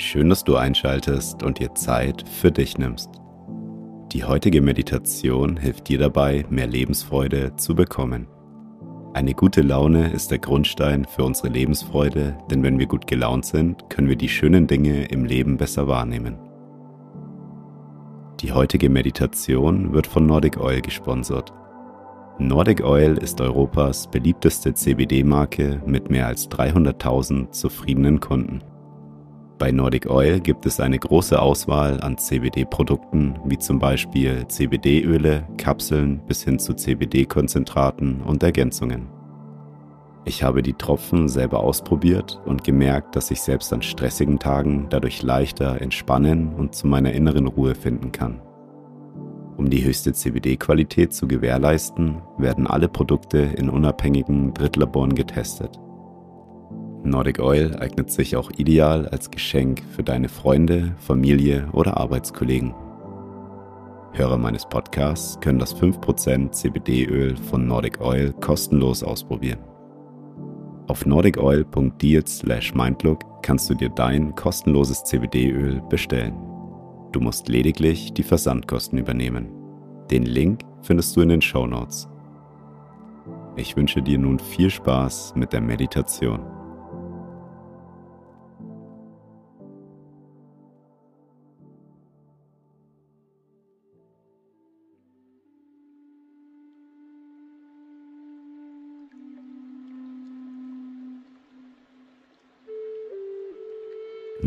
Schön, dass du einschaltest und dir Zeit für dich nimmst. Die heutige Meditation hilft dir dabei, mehr Lebensfreude zu bekommen. Eine gute Laune ist der Grundstein für unsere Lebensfreude, denn wenn wir gut gelaunt sind, können wir die schönen Dinge im Leben besser wahrnehmen. Die heutige Meditation wird von Nordic Oil gesponsert. Nordic Oil ist Europas beliebteste CBD-Marke mit mehr als 300.000 zufriedenen Kunden. Bei Nordic Oil gibt es eine große Auswahl an CBD-Produkten, wie zum Beispiel CBD-Öle, Kapseln bis hin zu CBD-Konzentraten und Ergänzungen. Ich habe die Tropfen selber ausprobiert und gemerkt, dass ich selbst an stressigen Tagen dadurch leichter entspannen und zu meiner inneren Ruhe finden kann. Um die höchste CBD-Qualität zu gewährleisten, werden alle Produkte in unabhängigen Drittlaboren getestet. Nordic Oil eignet sich auch ideal als Geschenk für deine Freunde, Familie oder Arbeitskollegen. Hörer meines Podcasts können das 5% CBD-Öl von Nordic Oil kostenlos ausprobieren. Auf nordicoil.deals/mindlook kannst du dir dein kostenloses CBD-Öl bestellen. Du musst lediglich die Versandkosten übernehmen. Den Link findest du in den Show Notes. Ich wünsche dir nun viel Spaß mit der Meditation.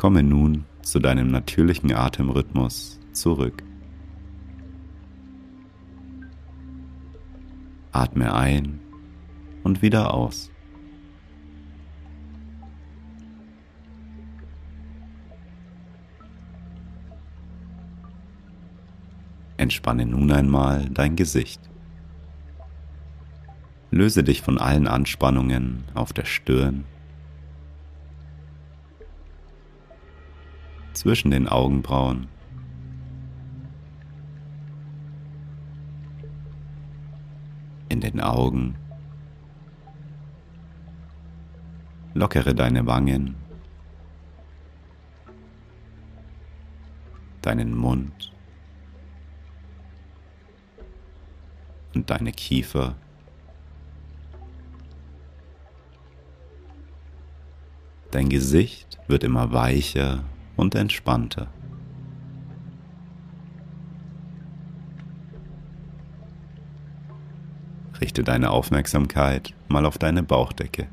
Komme nun zu deinem natürlichen Atemrhythmus zurück. Atme ein und wieder aus. Entspanne nun einmal dein Gesicht. Löse dich von allen Anspannungen auf der Stirn, zwischen den Augenbrauen, in den Augen. Lockere deine Wangen, deinen Mund und deine Kiefer. Dein Gesicht wird immer weicher und entspannter. Richte deine Aufmerksamkeit mal auf deine Bauchdecke.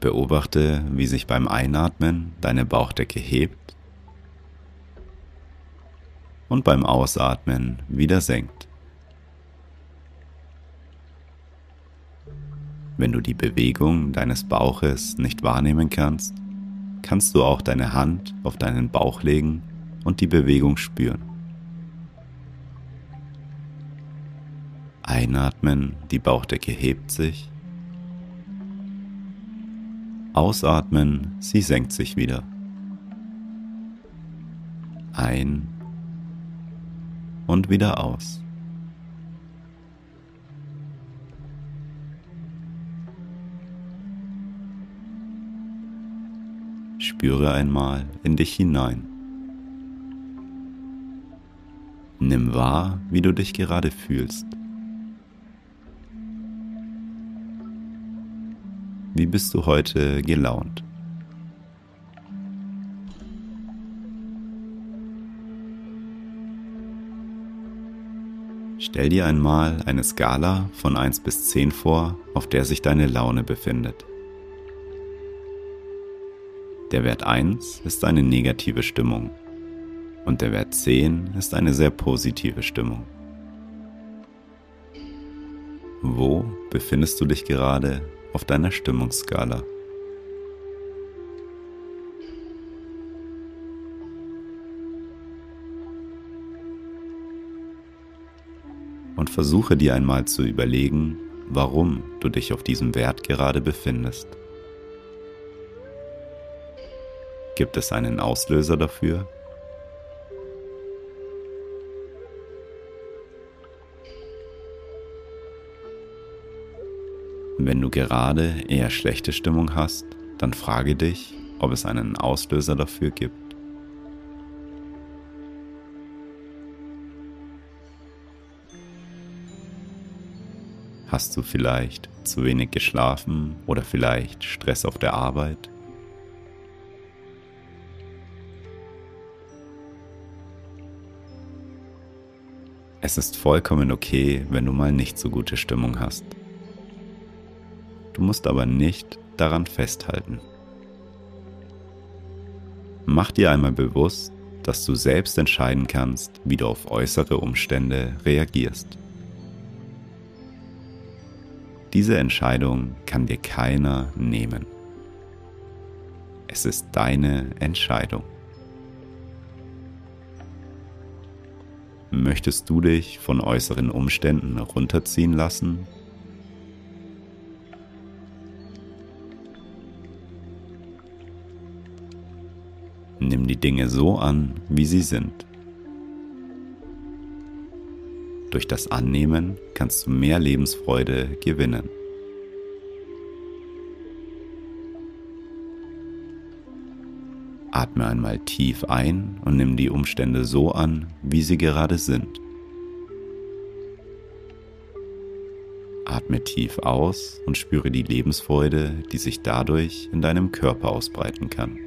Beobachte, wie sich beim Einatmen deine Bauchdecke hebt und beim Ausatmen wieder senkt. Wenn du die Bewegung deines Bauches nicht wahrnehmen kannst, kannst du auch deine Hand auf deinen Bauch legen und die Bewegung spüren. Einatmen, die Bauchdecke hebt sich. Ausatmen, sie senkt sich wieder. Ein und wieder aus. Spüre einmal in dich hinein. Nimm wahr, wie du dich gerade fühlst. Wie bist du heute gelaunt? Stell dir einmal eine Skala von 1 bis 10 vor, auf der sich deine Laune befindet. Der Wert 1 ist eine negative Stimmung und der Wert 10 ist eine sehr positive Stimmung. Wo befindest du dich gerade auf deiner Stimmungsskala? Und versuche dir einmal zu überlegen, warum du dich auf diesem Wert gerade befindest. Gibt es einen Auslöser dafür? Wenn du gerade eher schlechte Stimmung hast, dann frage dich, ob es einen Auslöser dafür gibt. Hast du vielleicht zu wenig geschlafen oder vielleicht Stress auf der Arbeit? Es ist vollkommen okay, wenn du mal nicht so gute Stimmung hast. Du musst aber nicht daran festhalten. Mach dir einmal bewusst, dass du selbst entscheiden kannst, wie du auf äußere Umstände reagierst. Diese Entscheidung kann dir keiner nehmen. Es ist deine Entscheidung. Möchtest du dich von äußeren Umständen runterziehen lassen? Nimm die Dinge so an, wie sie sind. Durch das Annehmen kannst du mehr Lebensfreude gewinnen. Atme einmal tief ein und nimm die Umstände so an, wie sie gerade sind. Atme tief aus und spüre die Lebensfreude, die sich dadurch in deinem Körper ausbreiten kann.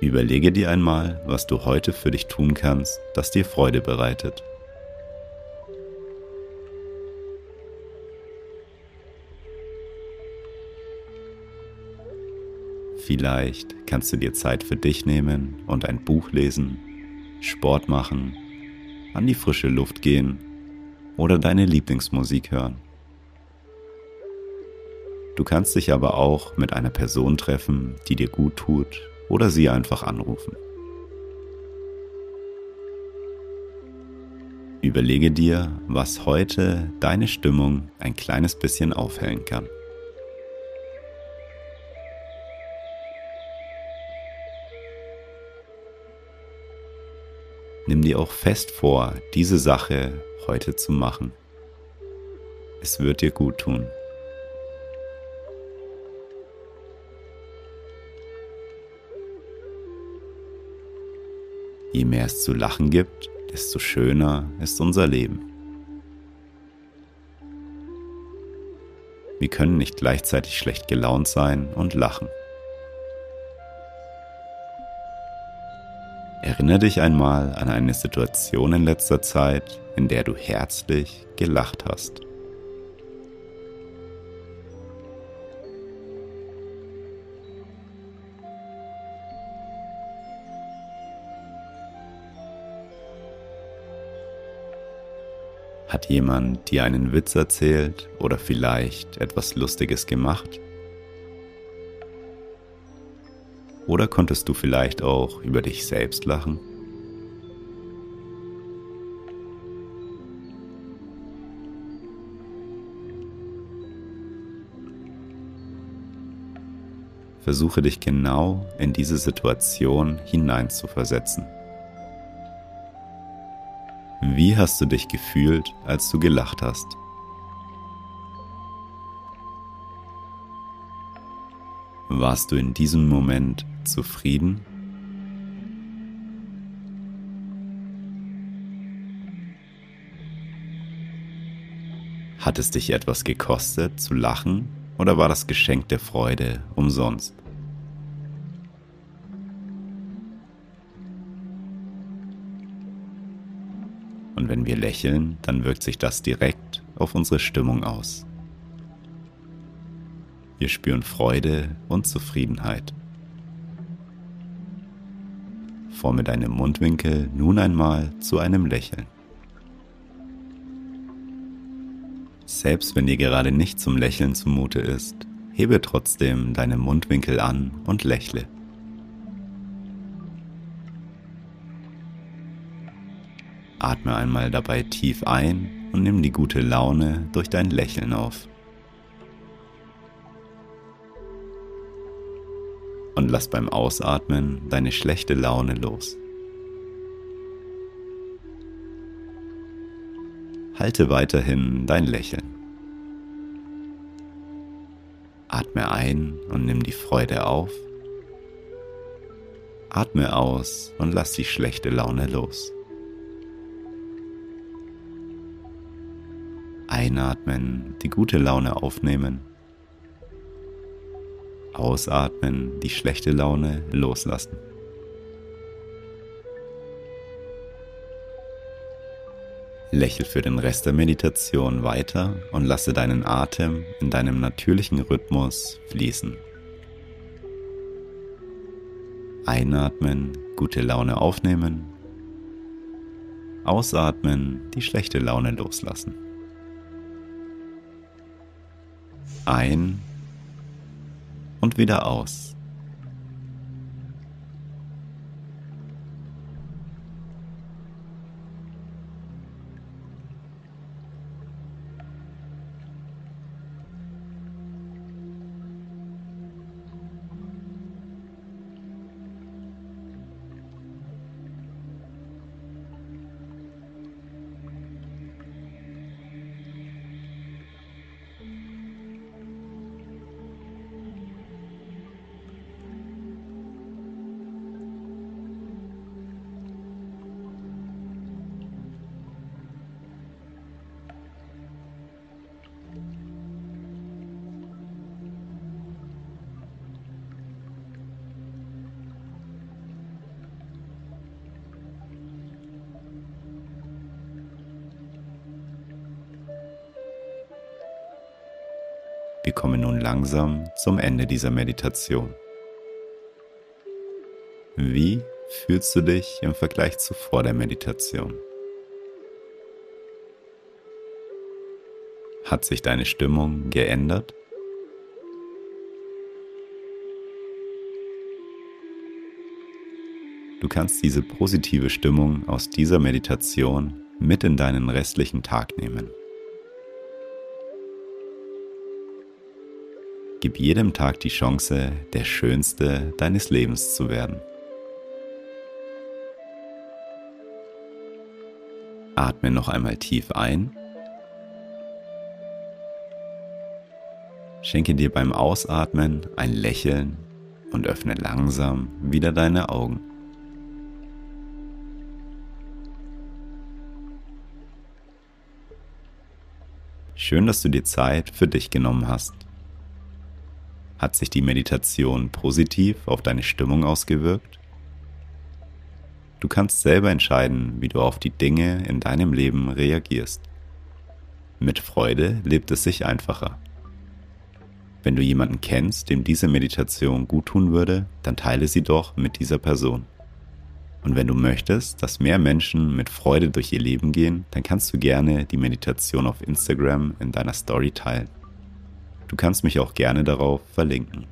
Überlege dir einmal, was du heute für dich tun kannst, das dir Freude bereitet. Vielleicht kannst du dir Zeit für dich nehmen und ein Buch lesen, Sport machen, an die frische Luft gehen oder deine Lieblingsmusik hören. Du kannst dich aber auch mit einer Person treffen, die dir gut tut oder sie einfach anrufen. Überlege dir, was heute deine Stimmung ein kleines bisschen aufhellen kann. Nimm dir auch fest vor, diese Sache heute zu machen. Es wird dir gut tun. Je mehr es zu lachen gibt, desto schöner ist unser Leben. Wir können nicht gleichzeitig schlecht gelaunt sein und lachen. Erinnere dich einmal an eine Situation in letzter Zeit, in der du herzlich gelacht hast. Hat jemand dir einen Witz erzählt oder vielleicht etwas Lustiges gemacht? Oder konntest du vielleicht auch über dich selbst lachen? Versuche dich genau in diese Situation hineinzuversetzen. Wie hast du dich gefühlt, als du gelacht hast? Warst du in diesem Moment zufrieden? Hat es dich etwas gekostet zu lachen oder war das Geschenk der Freude umsonst? Und wenn wir lächeln, dann wirkt sich das direkt auf unsere Stimmung aus. Wir spüren Freude und Zufriedenheit. Forme deine Mundwinkel nun einmal zu einem Lächeln. Selbst wenn dir gerade nicht zum Lächeln zumute ist, hebe trotzdem deine Mundwinkel an und lächle. Atme einmal dabei tief ein und nimm die gute Laune durch dein Lächeln auf. Und lass beim Ausatmen deine schlechte Laune los. Halte weiterhin dein Lächeln. Atme ein und nimm die Freude auf. Atme aus und lass die schlechte Laune los. Einatmen, die gute Laune aufnehmen. Ausatmen, die schlechte Laune loslassen. Lächel für den Rest der Meditation weiter und lasse deinen Atem in deinem natürlichen Rhythmus fließen. Einatmen, gute Laune aufnehmen. Ausatmen, die schlechte Laune loslassen. Ein wieder aus. Kommen nun langsam zum Ende dieser Meditation. Wie fühlst du dich im Vergleich zu vor der Meditation? Hat sich deine Stimmung geändert? Du kannst diese positive Stimmung aus dieser Meditation mit in deinen restlichen Tag nehmen. Gib jedem Tag die Chance, der Schönste deines Lebens zu werden. Atme noch einmal tief ein. Schenke dir beim Ausatmen ein Lächeln und öffne langsam wieder deine Augen. Schön, dass du dir Zeit für dich genommen hast. Hat sich die Meditation positiv auf deine Stimmung ausgewirkt? Du kannst selber entscheiden, wie du auf die Dinge in deinem Leben reagierst. Mit Freude lebt es sich einfacher. Wenn du jemanden kennst, dem diese Meditation gut tun würde, dann teile sie doch mit dieser Person. Und wenn du möchtest, dass mehr Menschen mit Freude durch ihr Leben gehen, dann kannst du gerne die Meditation auf Instagram in deiner Story teilen. Du kannst mich auch gerne darauf verlinken.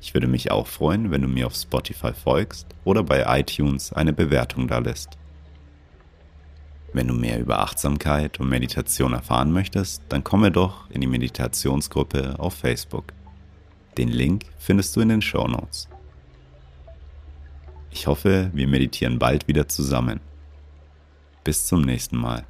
Ich würde mich auch freuen, wenn du mir auf Spotify folgst oder bei iTunes eine Bewertung da lässt. Wenn du mehr über Achtsamkeit und Meditation erfahren möchtest, dann komme doch in die Meditationsgruppe auf Facebook. Den Link findest du in den Show Notes. Ich hoffe, wir meditieren bald wieder zusammen. Bis zum nächsten Mal.